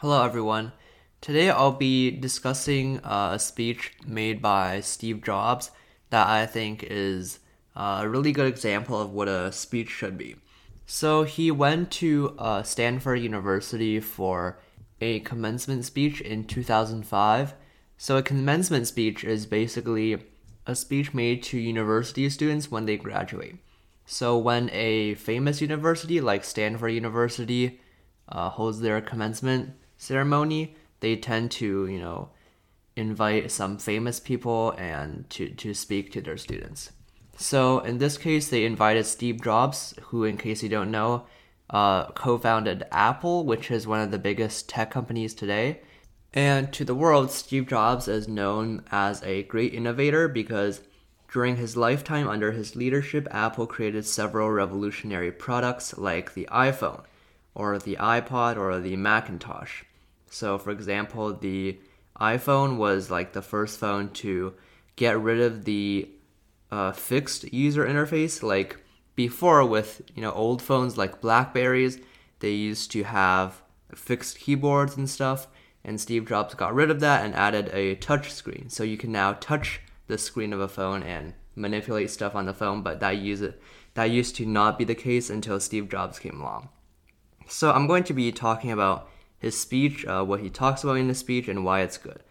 Hello, everyone. Today I'll be discussing a speech made by Steve Jobs that I think is a really good example of what a speech should be. So he went to uh, Stanford University for a commencement speech in 2005. So a commencement speech is basically a speech made to university students when they graduate. So when a famous university like Stanford University uh, holds their commencement ceremony, they tend to, you know, invite some famous people and to, to speak to their students. So in this case, they invited Steve Jobs, who, in case you don't know, uh, co-founded Apple, which is one of the biggest tech companies today. And to the world, Steve Jobs is known as a great innovator because during his lifetime under his leadership, Apple created several revolutionary products like the iPhone, or the iPod, or the Macintosh. So, for example, the iPhone was like the first phone to get rid of the uh, fixed user interface. Like before, with you know old phones like Blackberries, they used to have fixed keyboards and stuff. And Steve Jobs got rid of that and added a touch screen, so you can now touch the screen of a phone and manipulate stuff on the phone. But that use it that used to not be the case until Steve Jobs came along. So I'm going to be talking about his speech, uh, what he talks about in his speech, and why it's good.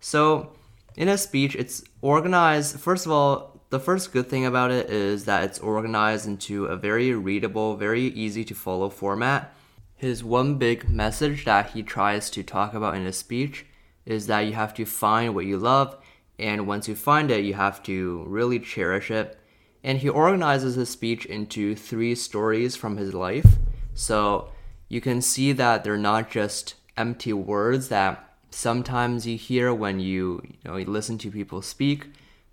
So, in his speech, it's organized. First of all, the first good thing about it is that it's organized into a very readable, very easy to follow format. His one big message that he tries to talk about in his speech is that you have to find what you love, and once you find it, you have to really cherish it. And he organizes his speech into three stories from his life. So, you can see that they're not just empty words that sometimes you hear when you, you know you listen to people speak,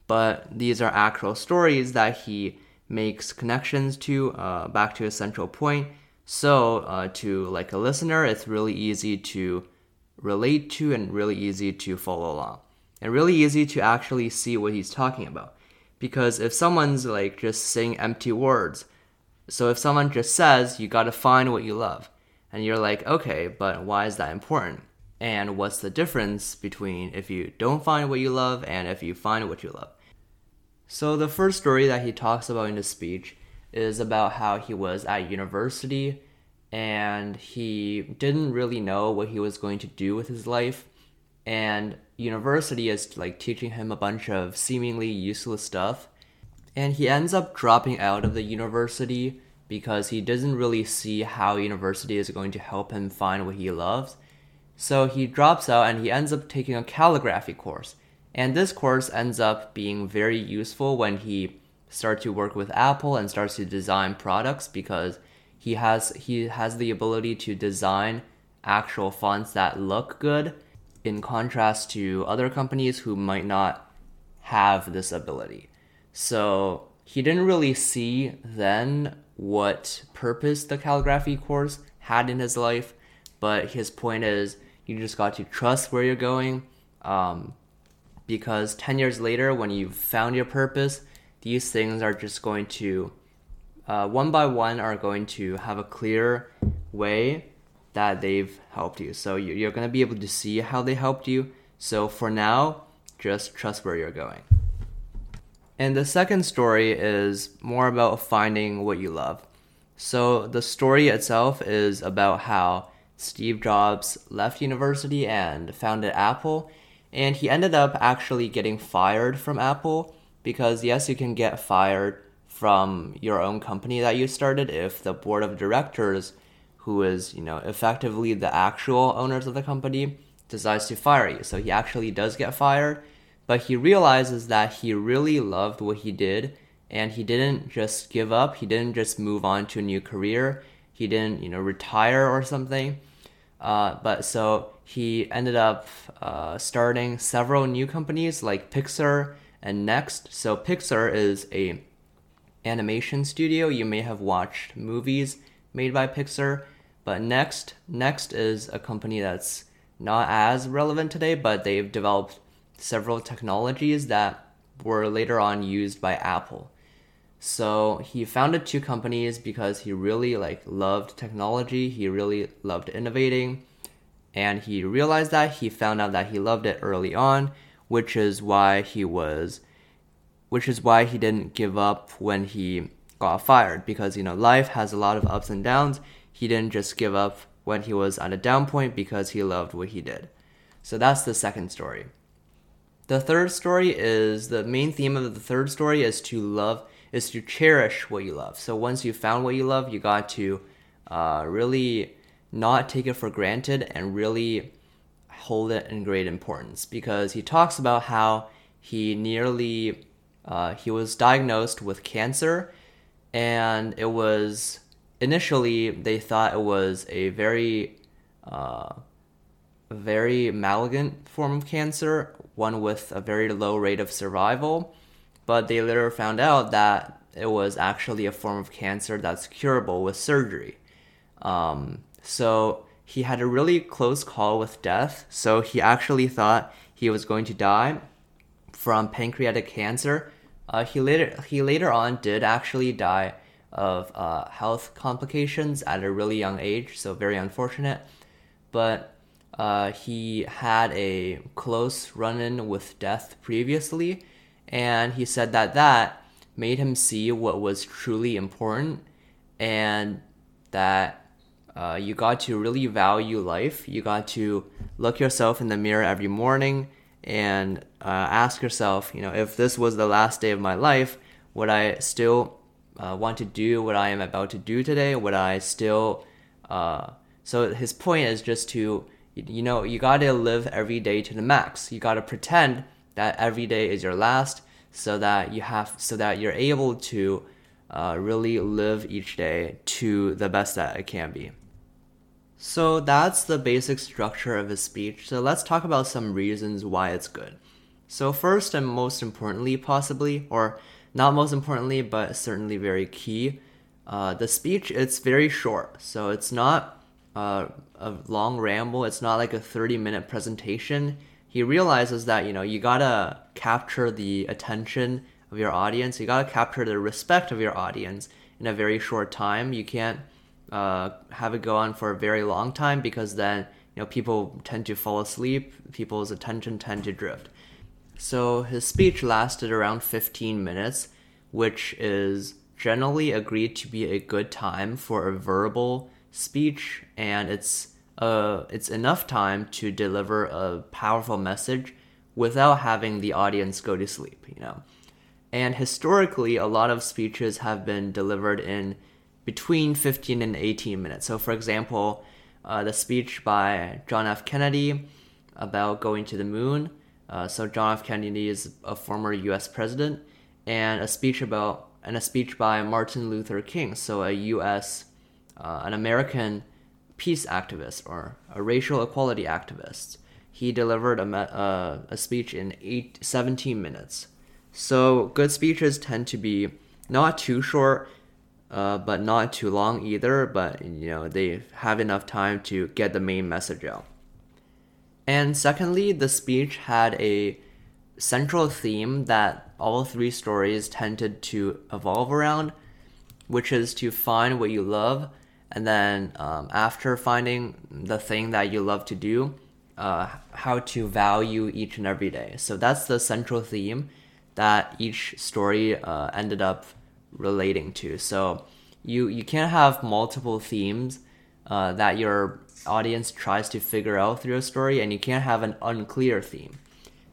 but these are actual stories that he makes connections to uh, back to a central point. So uh, to like a listener, it's really easy to relate to and really easy to follow along, and really easy to actually see what he's talking about. Because if someone's like just saying empty words, so if someone just says you gotta find what you love, and you're like, okay, but why is that important? And what's the difference between if you don't find what you love and if you find what you love? So, the first story that he talks about in his speech is about how he was at university and he didn't really know what he was going to do with his life. And university is like teaching him a bunch of seemingly useless stuff. And he ends up dropping out of the university because he doesn't really see how university is going to help him find what he loves. So he drops out and he ends up taking a calligraphy course. And this course ends up being very useful when he starts to work with Apple and starts to design products because he has he has the ability to design actual fonts that look good in contrast to other companies who might not have this ability. So he didn't really see then what purpose the calligraphy course had in his life, but his point is you just got to trust where you're going. Um, because 10 years later, when you've found your purpose, these things are just going to, uh, one by one, are going to have a clear way that they've helped you. So you're going to be able to see how they helped you. So for now, just trust where you're going. And the second story is more about finding what you love. So the story itself is about how Steve Jobs left university and founded Apple, and he ended up actually getting fired from Apple because, yes, you can get fired from your own company that you started if the board of directors, who is, you know, effectively the actual owners of the company, decides to fire you. So he actually does get fired but he realizes that he really loved what he did and he didn't just give up. He didn't just move on to a new career. He didn't you know retire or something. Uh, but so he ended up uh, starting several new companies like pixar and next. So pixar is a animation studio. You may have watched movies made by pixar but next next is a company that's not as relevant today but they've developed several technologies that were later on used by Apple. So he founded two companies because he really like loved technology, he really loved innovating. and he realized that he found out that he loved it early on, which is why he was which is why he didn't give up when he got fired because you know life has a lot of ups and downs. He didn't just give up when he was at a down point because he loved what he did. So that's the second story. The third story is the main theme of the third story is to love is to cherish what you love. So once you found what you love, you got to uh, really not take it for granted and really hold it in great importance because he talks about how he nearly uh, he was diagnosed with cancer and it was initially they thought it was a very uh, very malignant form of cancer one with a very low rate of survival but they later found out that it was actually a form of cancer that's curable with surgery um, so he had a really close call with death. So he actually thought he was going to die from pancreatic cancer. Uh, he later he later on did actually die of uh, health complications at a really young age, so very unfortunate. But uh, he had a close run-in with death previously, and he said that that made him see what was truly important, and that uh, you got to really value life. You got to look yourself in the mirror every morning and uh, ask yourself, you know, if this was the last day of my life, would I still uh, want to do what I am about to do today? Would I still? Uh, so his point is just to, you know, you got to live every day to the max. You got to pretend that every day is your last, so that you have, so that you're able to uh, really live each day to the best that it can be. So that's the basic structure of his speech. So let's talk about some reasons why it's good. So, first and most importantly, possibly, or not most importantly, but certainly very key, uh, the speech it's very short. So it's not uh, a long ramble. It's not like a thirty minute presentation. He realizes that you know you gotta capture the attention of your audience. You gotta capture the respect of your audience in a very short time. You can't uh, have it go on for a very long time because then you know people tend to fall asleep, people's attention tend to drift. So his speech lasted around 15 minutes, which is generally agreed to be a good time for a verbal speech, and it's uh, it's enough time to deliver a powerful message without having the audience go to sleep, you know. And historically, a lot of speeches have been delivered in between 15 and 18 minutes. So, for example, uh, the speech by John F. Kennedy about going to the moon. Uh, so, John F. Kennedy is a former U.S. president, and a speech about and a speech by Martin Luther King, so a U.S. Uh, an American peace activist or a racial equality activist. He delivered a, uh, a speech in eight, 17 minutes. So, good speeches tend to be not too short uh, but not too long either. But you know they have enough time to get the main message out. And secondly, the speech had a central theme that all three stories tended to evolve around, which is to find what you love, and then um, after finding the thing that you love to do, uh, how to value each and every day. So that's the central theme that each story uh, ended up relating to. So you you can't have multiple themes uh, that your audience tries to figure out through a story, and you can't have an unclear theme.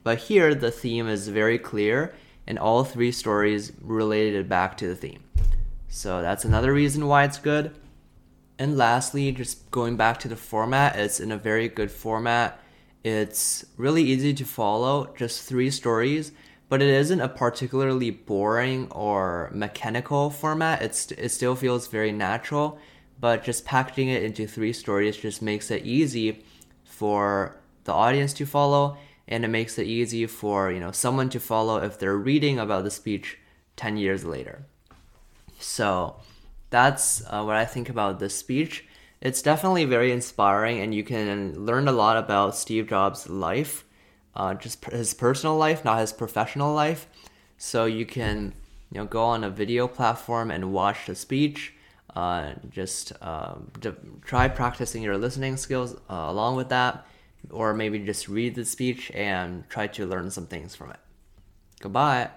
But here, the theme is very clear, and all three stories related back to the theme. So that's another reason why it's good. And lastly, just going back to the format, it's in a very good format. It's really easy to follow, just three stories but it isn't a particularly boring or mechanical format. It's it still feels very natural, but just packaging it into three stories just makes it easy for the audience to follow and it makes it easy for, you know, someone to follow if they're reading about the speech 10 years later. So, that's uh, what I think about this speech. It's definitely very inspiring and you can learn a lot about Steve Jobs' life uh, just his personal life, not his professional life. So you can you know go on a video platform and watch the speech. uh, just um, try practicing your listening skills uh, along with that, or maybe just read the speech and try to learn some things from it. Goodbye.